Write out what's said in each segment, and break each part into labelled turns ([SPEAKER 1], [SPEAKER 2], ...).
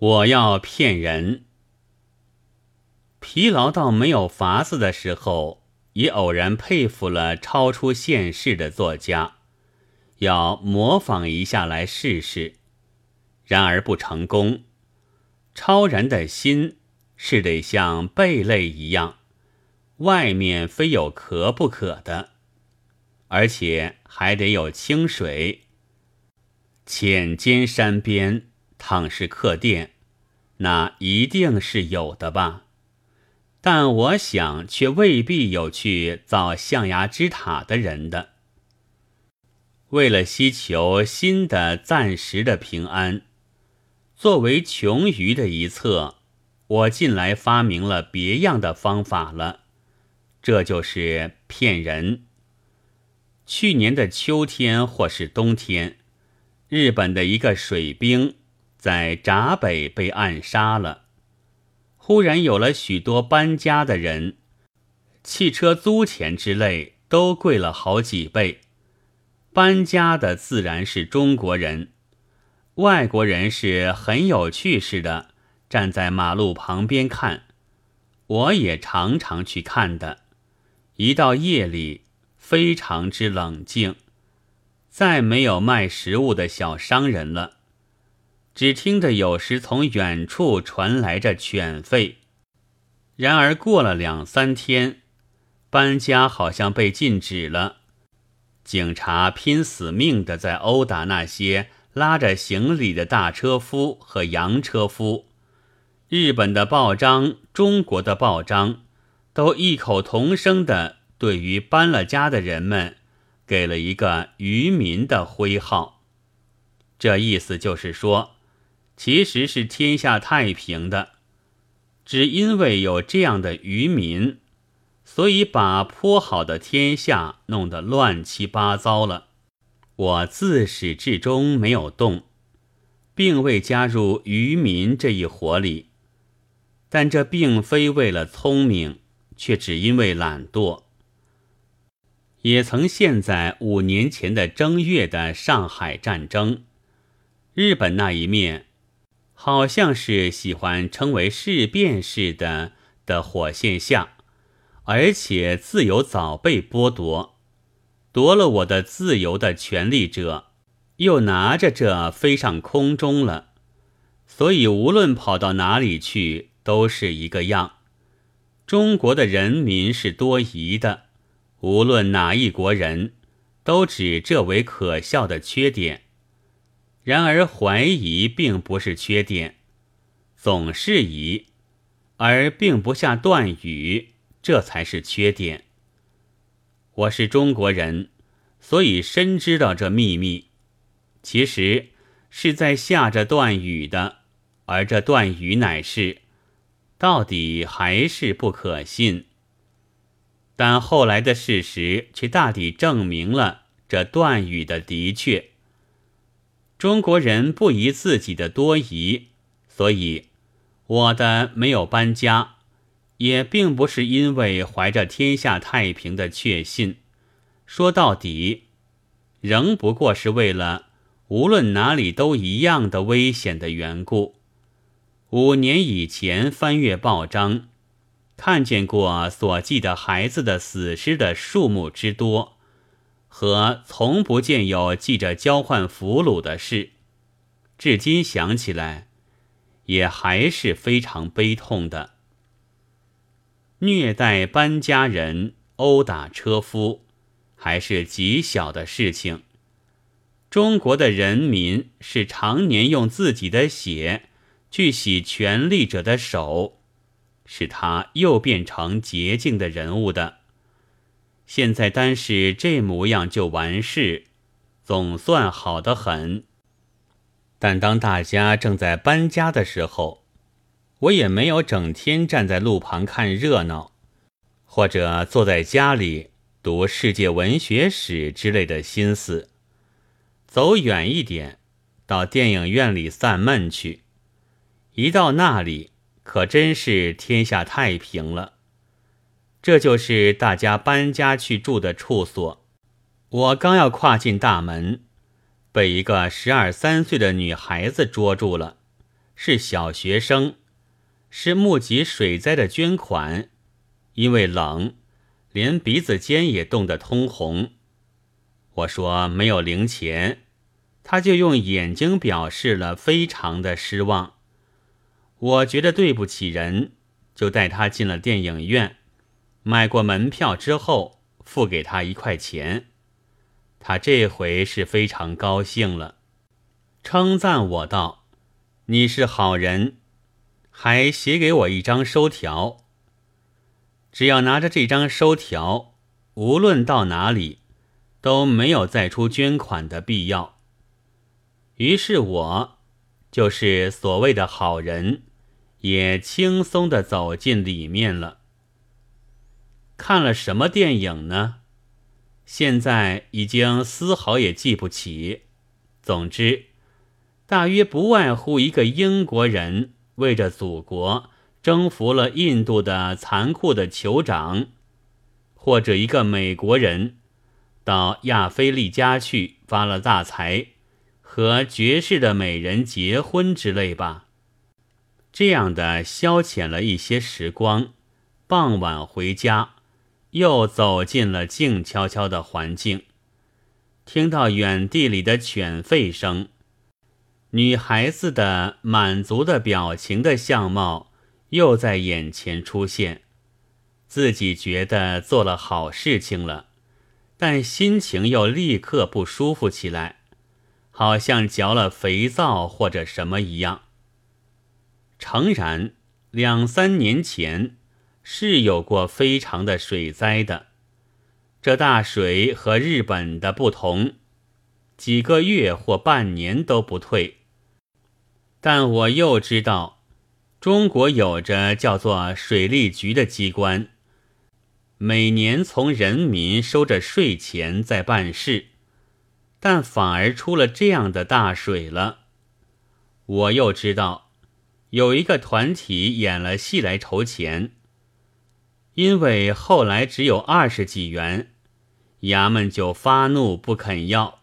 [SPEAKER 1] 我要骗人。疲劳到没有法子的时候，也偶然佩服了超出现世的作家，要模仿一下来试试，然而不成功。超然的心是得像贝类一样，外面非有壳不可的，而且还得有清水。浅间山边，倘是客店，那一定是有的吧？但我想，却未必有去造象牙之塔的人的。为了希求新的暂时的平安，作为穷余的一策，我近来发明了别样的方法了。这就是骗人。去年的秋天或是冬天，日本的一个水兵在闸北被暗杀了。忽然有了许多搬家的人，汽车租钱之类都贵了好几倍。搬家的自然是中国人，外国人是很有趣似的，站在马路旁边看。我也常常去看的。一到夜里，非常之冷静，再没有卖食物的小商人了。只听得有时从远处传来着犬吠，然而过了两三天，搬家好像被禁止了。警察拼死命的在殴打那些拉着行李的大车夫和洋车夫。日本的报章、中国的报章，都异口同声的对于搬了家的人们，给了一个渔民的徽号。这意思就是说。其实是天下太平的，只因为有这样的渔民，所以把颇好的天下弄得乱七八糟了。我自始至终没有动，并未加入渔民这一伙里，但这并非为了聪明，却只因为懒惰。也曾陷在五年前的正月的上海战争，日本那一面。好像是喜欢称为事变似的的火线下，而且自由早被剥夺，夺了我的自由的权利者，又拿着这飞上空中了，所以无论跑到哪里去，都是一个样。中国的人民是多疑的，无论哪一国人，都指这为可笑的缺点。然而，怀疑并不是缺点，总是疑，而并不下断语，这才是缺点。我是中国人，所以深知道这秘密，其实是在下着断语的，而这断语乃是，到底还是不可信。但后来的事实却大抵证明了这断语的的确。中国人不疑自己的多疑，所以我的没有搬家，也并不是因为怀着天下太平的确信。说到底，仍不过是为了无论哪里都一样的危险的缘故。五年以前翻阅报章，看见过所记的孩子的死尸的数目之多。和从不见有记着交换俘虏的事，至今想起来，也还是非常悲痛的。虐待搬家人、殴打车夫，还是极小的事情。中国的人民是常年用自己的血去洗权力者的手，使他又变成洁净的人物的。现在单是这模样就完事，总算好得很。但当大家正在搬家的时候，我也没有整天站在路旁看热闹，或者坐在家里读世界文学史之类的心思。走远一点，到电影院里散闷去。一到那里，可真是天下太平了。这就是大家搬家去住的处所。我刚要跨进大门，被一个十二三岁的女孩子捉住了，是小学生，是募集水灾的捐款，因为冷，连鼻子尖也冻得通红。我说没有零钱，他就用眼睛表示了非常的失望。我觉得对不起人，就带他进了电影院，买过门票之后，付给他一块钱。他这回是非常高兴了，称赞我道：“你是好人，还写给我一张收条。只要拿着这张收条，无论到哪里，都没有再出捐款的必要。”于是，我就是所谓的好人，也轻松的走进里面了。看了什么电影呢？现在已经丝毫也记不起。总之，大约不外乎一个英国人为着祖国征服了印度的残酷的酋长，或者一个美国人到亚非利加去发了大财，和绝世的美人结婚之类吧。这样的消遣了一些时光，傍晚回家。又走进了静悄悄的环境，听到远地里的犬吠声，女孩子的满足的表情的相貌又在眼前出现，自己觉得做了好事情了，但心情又立刻不舒服起来，好像嚼了肥皂或者什么一样。诚然，两三年前。是有过非常的水灾的，这大水和日本的不同，几个月或半年都不退。但我又知道，中国有着叫做水利局的机关，每年从人民收着税钱在办事，但反而出了这样的大水了。我又知道，有一个团体演了戏来筹钱。因为后来只有二十几元，衙门就发怒不肯要，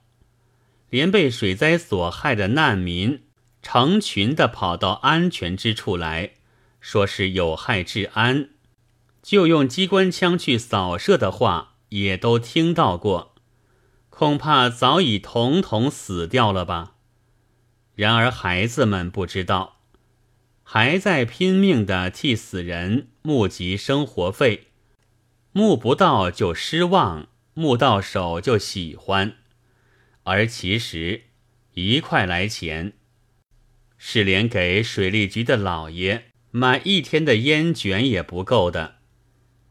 [SPEAKER 1] 连被水灾所害的难民成群的跑到安全之处来，说是有害治安，就用机关枪去扫射的话也都听到过，恐怕早已统统死掉了吧。然而孩子们不知道。还在拼命的替死人募集生活费，募不到就失望，募到手就喜欢，而其实一块来钱是连给水利局的老爷买一天的烟卷也不够的。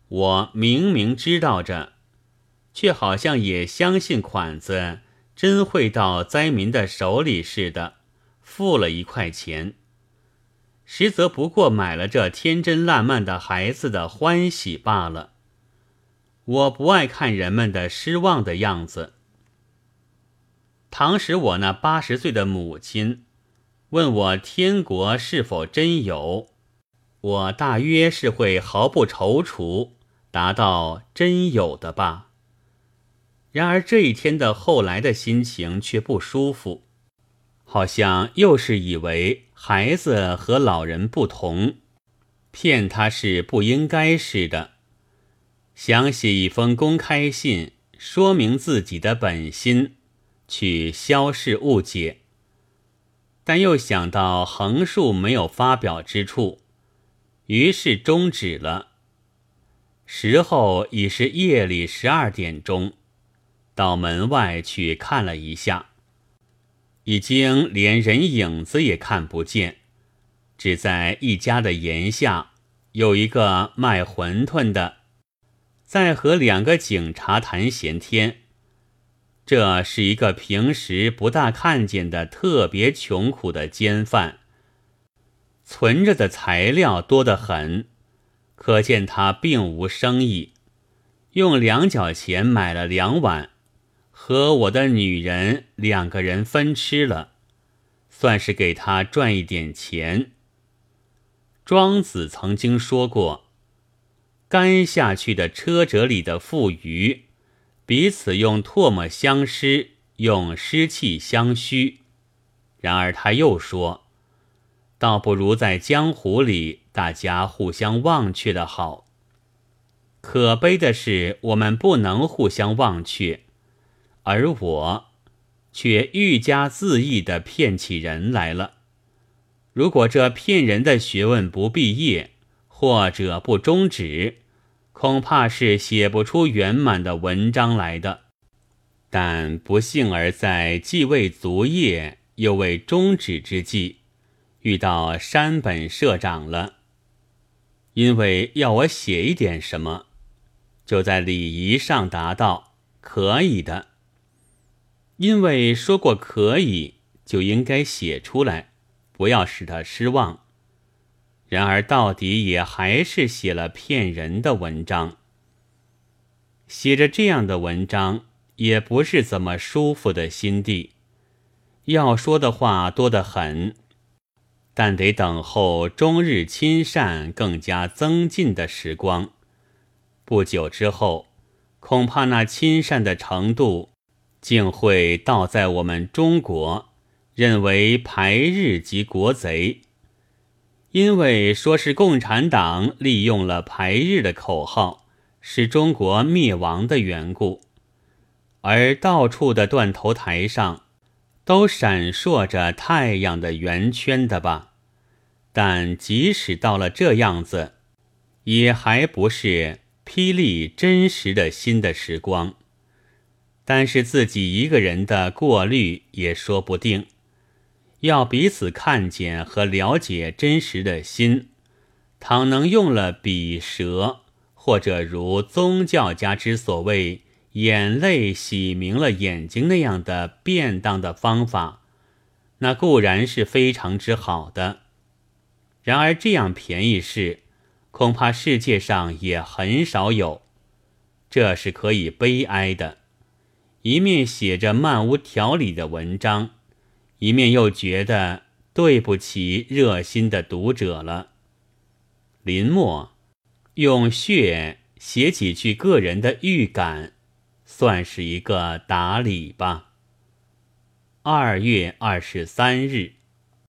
[SPEAKER 1] 我明明知道着，却好像也相信款子真会到灾民的手里似的，付了一块钱。实则不过买了这天真烂漫的孩子的欢喜罢了。我不爱看人们的失望的样子。倘使我那八十岁的母亲问我天国是否真有，我大约是会毫不踌躇答到真有的吧。然而这一天的后来的心情却不舒服，好像又是以为。孩子和老人不同，骗他是不应该似的。想写一封公开信，说明自己的本心，去消逝误解。但又想到横竖没有发表之处，于是终止了。时候已是夜里十二点钟，到门外去看了一下。已经连人影子也看不见，只在一家的檐下有一个卖馄饨的，在和两个警察谈闲天。这是一个平时不大看见的特别穷苦的奸犯，存着的材料多得很，可见他并无生意，用两角钱买了两碗。和我的女人两个人分吃了，算是给他赚一点钱。庄子曾经说过：“干下去的车辙里的富余，彼此用唾沫相湿，用湿气相虚。”然而他又说：“倒不如在江湖里大家互相忘却的好。可悲的是，我们不能互相忘却，而我却愈加恣意的骗起人来了。如果这骗人的学问不毕业，或者不终止，恐怕是写不出圆满的文章来的。但不幸而在既未足业又未终止之际，遇到山本社长了。因为要我写一点什么，就在礼仪上答道：“可以的。”因为说过可以，就应该写出来。不要使他失望。然而到底也还是写了骗人的文章。写着这样的文章，也不是怎么舒服的心地。要说的话多得很，但得等候终日亲善更加增进的时光。不久之后，恐怕那亲善的程度，竟会倒在我们中国。认为排日即国贼，因为说是共产党利用了排日的口号，使中国灭亡的缘故，而到处的断头台上都闪烁着太阳的圆圈的吧。但即使到了这样子，也还不是霹雳真实的新的时光。但是自己一个人的过滤也说不定。要彼此看见和了解真实的心，倘能用了笔舌，或者如宗教家之所谓“眼泪洗明了眼睛”那样的便当的方法，那固然是非常之好的。然而这样便宜事，恐怕世界上也很少有，这是可以悲哀的。一面写着漫无条理的文章。一面又觉得对不起热心的读者了。临末用血写几句个人的预感，算是一个打理吧。二月二十三日。